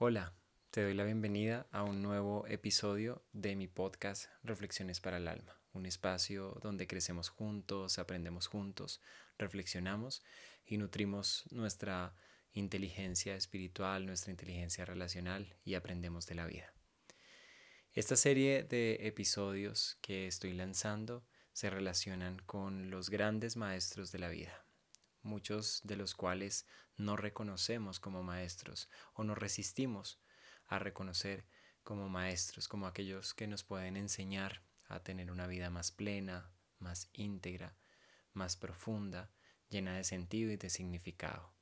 Hola, te doy la bienvenida a un nuevo episodio de mi podcast Reflexiones para el Alma, un espacio donde crecemos juntos, aprendemos juntos, reflexionamos y nutrimos nuestra inteligencia espiritual, nuestra inteligencia relacional y aprendemos de la vida. Esta serie de episodios que estoy lanzando se relacionan con los grandes maestros de la vida, muchos de los cuales no reconocemos como maestros o nos resistimos a reconocer como maestros, como aquellos que nos pueden enseñar a tener una vida más plena, más íntegra, más profunda, llena de sentido y de significado.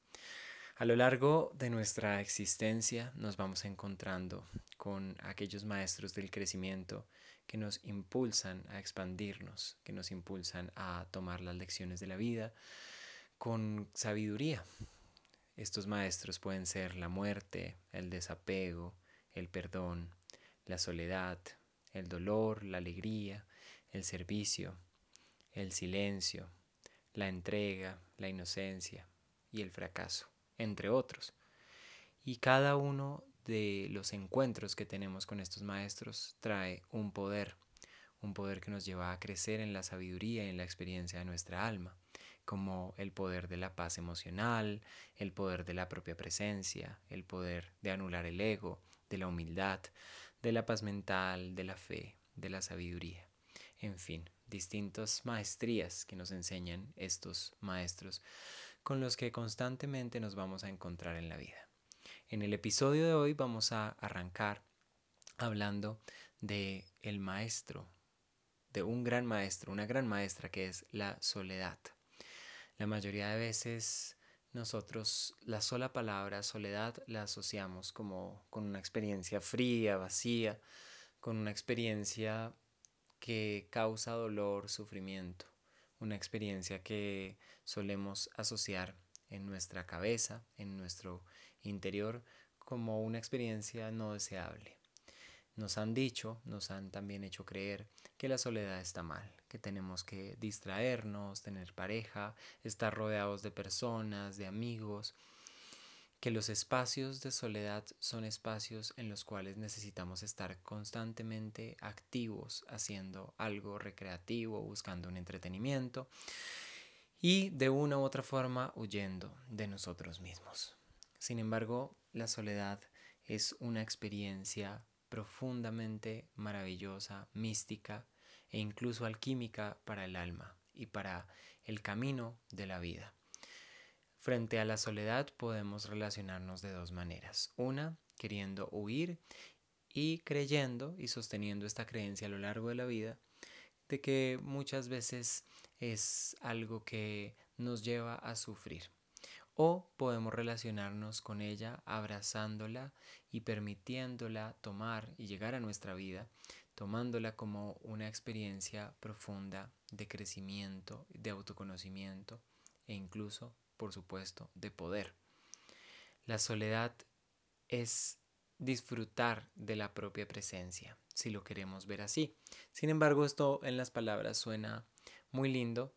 A lo largo de nuestra existencia nos vamos encontrando con aquellos maestros del crecimiento que nos impulsan a expandirnos, que nos impulsan a tomar las lecciones de la vida con sabiduría. Estos maestros pueden ser la muerte, el desapego, el perdón, la soledad, el dolor, la alegría, el servicio, el silencio, la entrega, la inocencia y el fracaso entre otros. Y cada uno de los encuentros que tenemos con estos maestros trae un poder, un poder que nos lleva a crecer en la sabiduría y en la experiencia de nuestra alma, como el poder de la paz emocional, el poder de la propia presencia, el poder de anular el ego, de la humildad, de la paz mental, de la fe, de la sabiduría. En fin, distintas maestrías que nos enseñan estos maestros con los que constantemente nos vamos a encontrar en la vida. En el episodio de hoy vamos a arrancar hablando de el maestro, de un gran maestro, una gran maestra que es la soledad. La mayoría de veces nosotros la sola palabra soledad la asociamos como con una experiencia fría, vacía, con una experiencia que causa dolor, sufrimiento una experiencia que solemos asociar en nuestra cabeza, en nuestro interior, como una experiencia no deseable. Nos han dicho, nos han también hecho creer que la soledad está mal, que tenemos que distraernos, tener pareja, estar rodeados de personas, de amigos, que los espacios de soledad son espacios en los cuales necesitamos estar constantemente activos, haciendo algo recreativo, buscando un entretenimiento y de una u otra forma huyendo de nosotros mismos. Sin embargo, la soledad es una experiencia profundamente maravillosa, mística e incluso alquímica para el alma y para el camino de la vida. Frente a la soledad podemos relacionarnos de dos maneras. Una, queriendo huir y creyendo y sosteniendo esta creencia a lo largo de la vida de que muchas veces es algo que nos lleva a sufrir. O podemos relacionarnos con ella abrazándola y permitiéndola tomar y llegar a nuestra vida, tomándola como una experiencia profunda de crecimiento, de autoconocimiento e incluso por supuesto, de poder. La soledad es disfrutar de la propia presencia, si lo queremos ver así. Sin embargo, esto en las palabras suena muy lindo,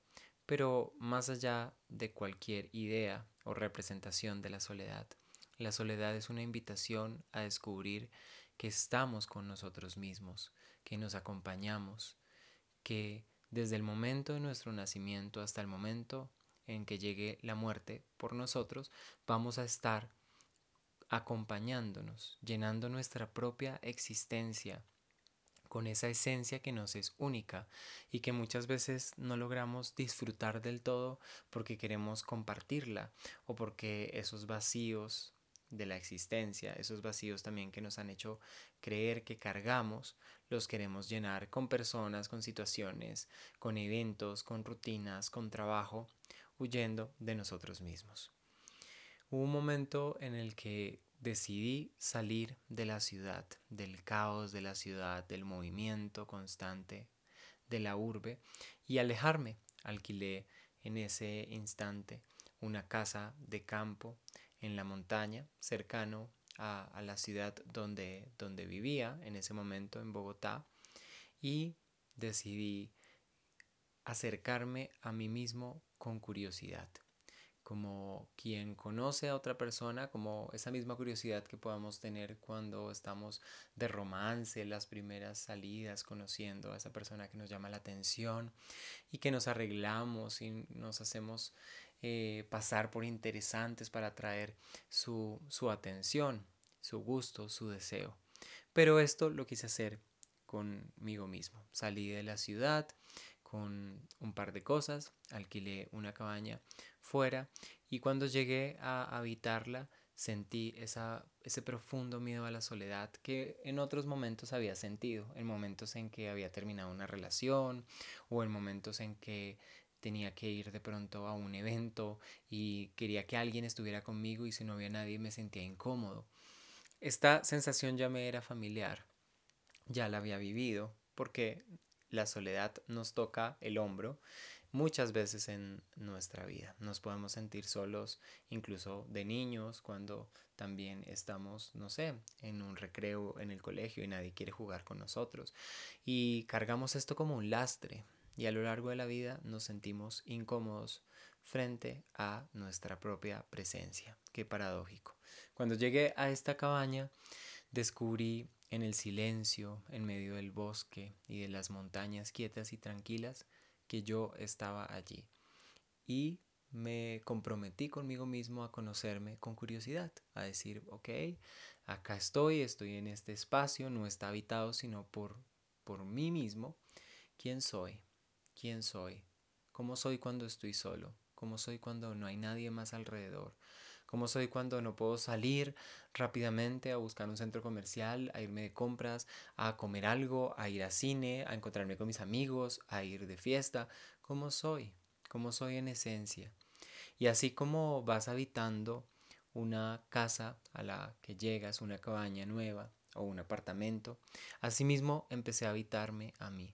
pero más allá de cualquier idea o representación de la soledad, la soledad es una invitación a descubrir que estamos con nosotros mismos, que nos acompañamos, que desde el momento de nuestro nacimiento hasta el momento en que llegue la muerte por nosotros, vamos a estar acompañándonos, llenando nuestra propia existencia con esa esencia que nos es única y que muchas veces no logramos disfrutar del todo porque queremos compartirla o porque esos vacíos de la existencia, esos vacíos también que nos han hecho creer que cargamos, los queremos llenar con personas, con situaciones, con eventos, con rutinas, con trabajo huyendo de nosotros mismos. Hubo un momento en el que decidí salir de la ciudad, del caos de la ciudad, del movimiento constante de la urbe y alejarme. Alquilé en ese instante una casa de campo en la montaña, cercano a, a, la ciudad donde, donde vivía en ese momento, en Bogotá, y decidí acercarme a mí mismo con curiosidad, como quien conoce a otra persona, como esa misma curiosidad que podamos tener cuando estamos de romance, las primeras salidas, conociendo a esa persona que nos llama la atención y que nos arreglamos y nos hacemos eh, pasar por interesantes para atraer su, su atención, su gusto, su deseo. Pero esto lo quise hacer conmigo mismo. Salí de la ciudad, con un par de cosas, alquilé una cabaña fuera y cuando llegué a habitarla sentí esa, ese profundo miedo a la soledad que en otros momentos había sentido, en momentos en que había terminado una relación o en momentos en que tenía que ir de pronto a un evento y quería que alguien estuviera conmigo y si no había nadie me sentía incómodo. Esta sensación ya me era familiar, ya la había vivido porque la soledad nos toca el hombro muchas veces en nuestra vida. Nos podemos sentir solos incluso de niños cuando también estamos, no sé, en un recreo en el colegio y nadie quiere jugar con nosotros. Y cargamos esto como un lastre y a lo largo de la vida nos sentimos incómodos frente a nuestra propia presencia. Qué paradójico. Cuando llegué a esta cabaña descubrí en el silencio, en medio del bosque y de las montañas quietas y tranquilas, que yo estaba allí. Y me comprometí conmigo mismo a conocerme con curiosidad, a decir, ok, acá estoy, estoy en este espacio, no está habitado sino por, por mí mismo. ¿Quién soy? ¿Quién soy? ¿Cómo soy cuando estoy solo? ¿Cómo soy cuando no hay nadie más alrededor? ¿Cómo soy cuando no puedo salir rápidamente a buscar un centro comercial, a irme de compras, a comer algo, a ir a cine, a encontrarme con mis amigos, a ir de fiesta? ¿Cómo soy? ¿Cómo soy en esencia? Y así como vas habitando una casa a la que llegas, una cabaña nueva o un apartamento, asimismo empecé a habitarme a mí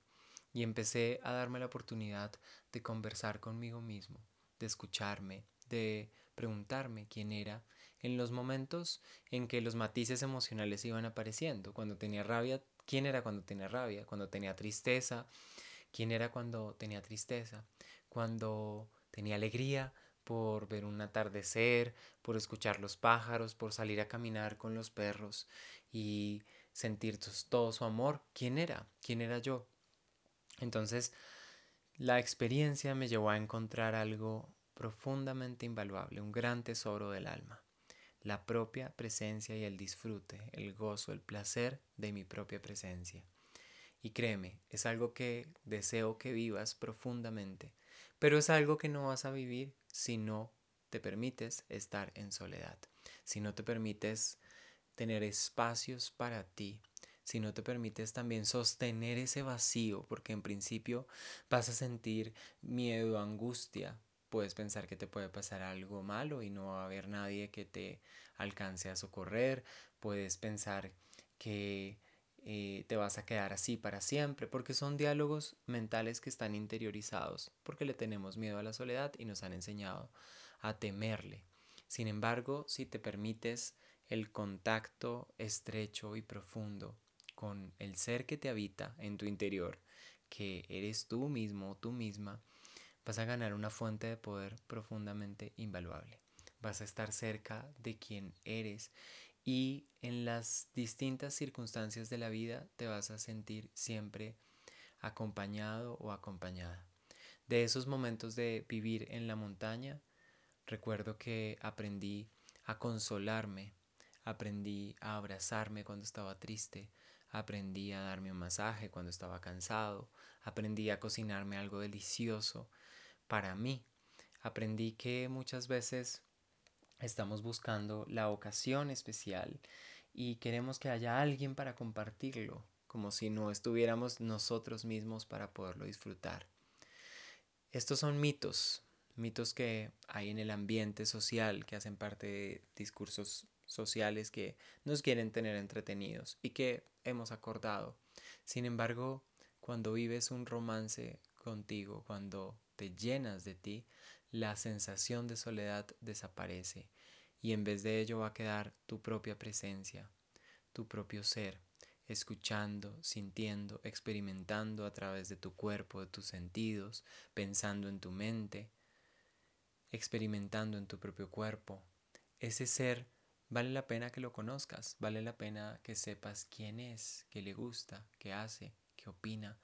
y empecé a darme la oportunidad de conversar conmigo mismo, de escucharme, de preguntarme quién era en los momentos en que los matices emocionales iban apareciendo. Cuando tenía rabia, quién era cuando tenía rabia, cuando tenía tristeza, quién era cuando tenía tristeza, cuando tenía alegría por ver un atardecer, por escuchar los pájaros, por salir a caminar con los perros y sentir todo su amor. ¿Quién era? ¿Quién era yo? Entonces, la experiencia me llevó a encontrar algo profundamente invaluable, un gran tesoro del alma, la propia presencia y el disfrute, el gozo, el placer de mi propia presencia. Y créeme, es algo que deseo que vivas profundamente, pero es algo que no vas a vivir si no te permites estar en soledad, si no te permites tener espacios para ti, si no te permites también sostener ese vacío, porque en principio vas a sentir miedo, angustia, puedes pensar que te puede pasar algo malo y no va a haber nadie que te alcance a socorrer, puedes pensar que eh, te vas a quedar así para siempre, porque son diálogos mentales que están interiorizados, porque le tenemos miedo a la soledad y nos han enseñado a temerle. Sin embargo, si te permites el contacto estrecho y profundo con el ser que te habita en tu interior, que eres tú mismo, tú misma, vas a ganar una fuente de poder profundamente invaluable. Vas a estar cerca de quien eres y en las distintas circunstancias de la vida te vas a sentir siempre acompañado o acompañada. De esos momentos de vivir en la montaña, recuerdo que aprendí a consolarme, aprendí a abrazarme cuando estaba triste, aprendí a darme un masaje cuando estaba cansado, aprendí a cocinarme algo delicioso, para mí. Aprendí que muchas veces estamos buscando la ocasión especial y queremos que haya alguien para compartirlo, como si no estuviéramos nosotros mismos para poderlo disfrutar. Estos son mitos, mitos que hay en el ambiente social, que hacen parte de discursos sociales que nos quieren tener entretenidos y que hemos acordado. Sin embargo, cuando vives un romance contigo, cuando te llenas de ti, la sensación de soledad desaparece y en vez de ello va a quedar tu propia presencia, tu propio ser, escuchando, sintiendo, experimentando a través de tu cuerpo, de tus sentidos, pensando en tu mente, experimentando en tu propio cuerpo. Ese ser vale la pena que lo conozcas, vale la pena que sepas quién es, qué le gusta, qué hace, qué opina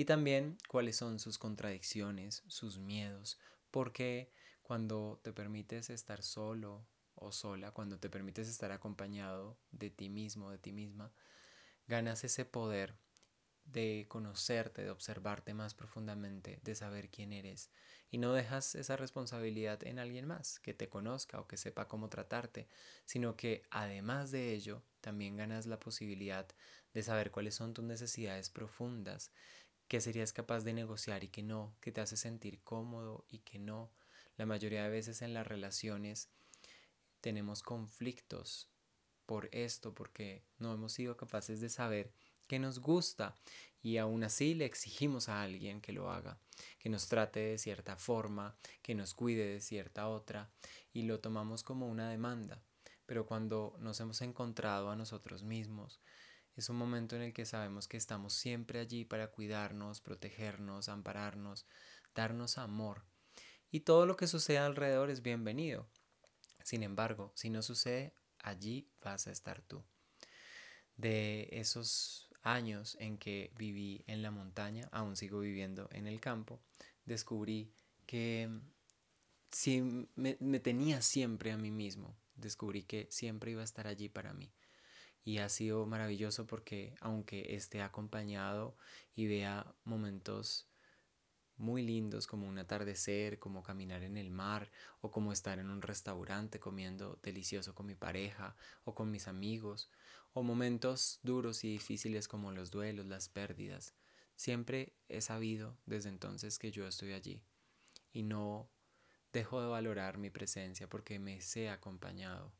y también cuáles son sus contradicciones, sus miedos, porque cuando te permites estar solo o sola, cuando te permites estar acompañado de ti mismo, de ti misma, ganas ese poder de conocerte, de observarte más profundamente, de saber quién eres y no dejas esa responsabilidad en alguien más que te conozca o que sepa cómo tratarte, sino que además de ello también ganas la posibilidad de saber cuáles son tus necesidades profundas, que serías capaz de negociar y que no, que te hace sentir cómodo y que no. La mayoría de veces en las relaciones tenemos conflictos por esto, porque no hemos sido capaces de saber qué nos gusta y aún así le exigimos a alguien que lo haga, que nos trate de cierta forma, que nos cuide de cierta otra y lo tomamos como una demanda. Pero cuando nos hemos encontrado a nosotros mismos, es un momento en el que sabemos que estamos siempre allí para cuidarnos, protegernos, ampararnos, darnos amor. Y todo lo que sucede alrededor es bienvenido. Sin embargo, si no sucede, allí vas a estar tú. De esos años en que viví en la montaña, aún sigo viviendo en el campo, descubrí que si me, me, tenía siempre a mí mismo, descubrí que siempre iba a estar allí para mí. Y ha sido maravilloso porque aunque esté acompañado y vea momentos muy lindos como un atardecer, como caminar en el mar o como estar en un restaurante comiendo delicioso con mi pareja o con mis amigos o momentos duros y difíciles como los duelos, las pérdidas. Siempre he sabido desde entonces que yo estoy allí y no dejo de valorar mi presencia porque me sé acompañado.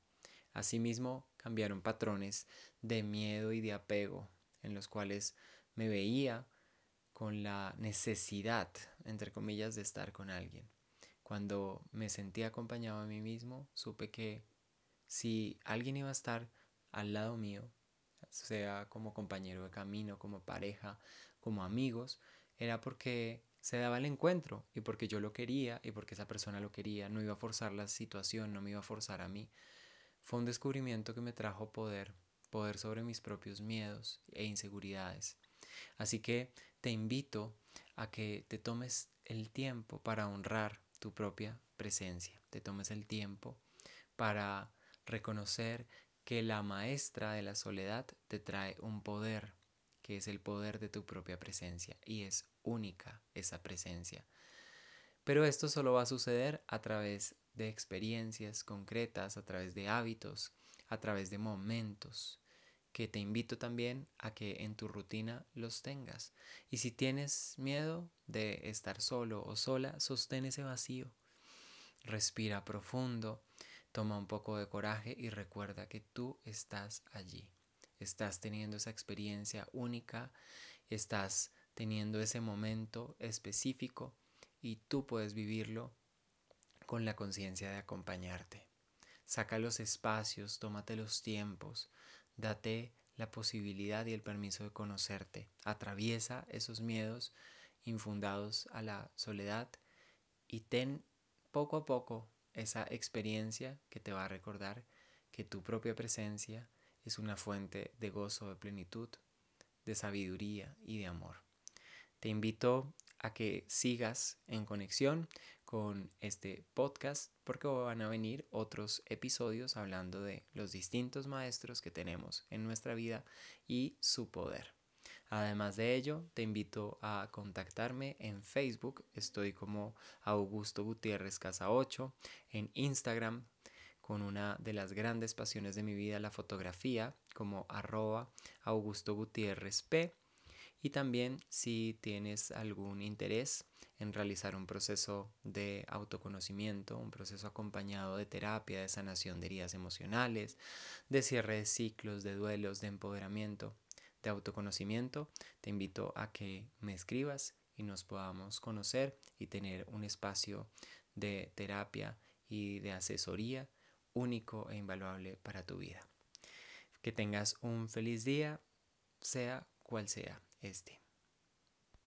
Asimismo, cambiaron patrones de miedo y de apego en los cuales me veía con la necesidad, entre comillas, de estar con alguien. Cuando me sentí acompañado a mí mismo, supe que si alguien iba a estar al lado mío, sea como compañero de camino, como pareja, como amigos, era porque se daba el encuentro y porque yo lo quería y porque esa persona lo quería, no iba a forzar la situación, no me iba a forzar a mí. Fue un descubrimiento que me trajo poder, poder sobre mis propios miedos e inseguridades. Así que te invito a que te tomes el tiempo para honrar tu propia presencia, te tomes el tiempo para reconocer que la maestra de la soledad te trae un poder, que es el poder de tu propia presencia, y es única esa presencia. Pero esto solo va a suceder a través de experiencias concretas, a través de hábitos, a través de momentos, que te invito también a que en tu rutina los tengas. Y si tienes miedo de estar solo o sola, sostén ese vacío. Respira profundo, toma un poco de coraje y recuerda que tú estás allí. Estás teniendo esa experiencia única, estás teniendo ese momento específico y tú puedes vivirlo con la conciencia de acompañarte. Saca los espacios, tómate los tiempos, Date la posibilidad y el permiso de conocerte. Atraviesa esos miedos infundados a la soledad y ten poco a poco esa experiencia que te va a recordar que tu propia presencia es una fuente de gozo, de plenitud, de sabiduría y de amor. Te invito a que sigas en conexión con este podcast porque van a venir otros episodios hablando de los distintos maestros que tenemos en nuestra vida y su poder. Además de ello, te invito a contactarme en Facebook, estoy como Augusto Gutiérrez Casa 8, en Instagram con una de las grandes pasiones de mi vida, la fotografía, como arroba Augusto Gutiérrez P y también si tienes algún interés en realizar un proceso de autoconocimiento, un proceso acompañado de terapia, de sanación de heridas emocionales, de cierre de ciclos, de duelos, de empoderamiento, de autoconocimiento, te invito a que me escribas y nos podamos conocer y tener un espacio de terapia y de asesoría único e invaluable para tu vida. Que tengas un feliz día, sea cual sea este.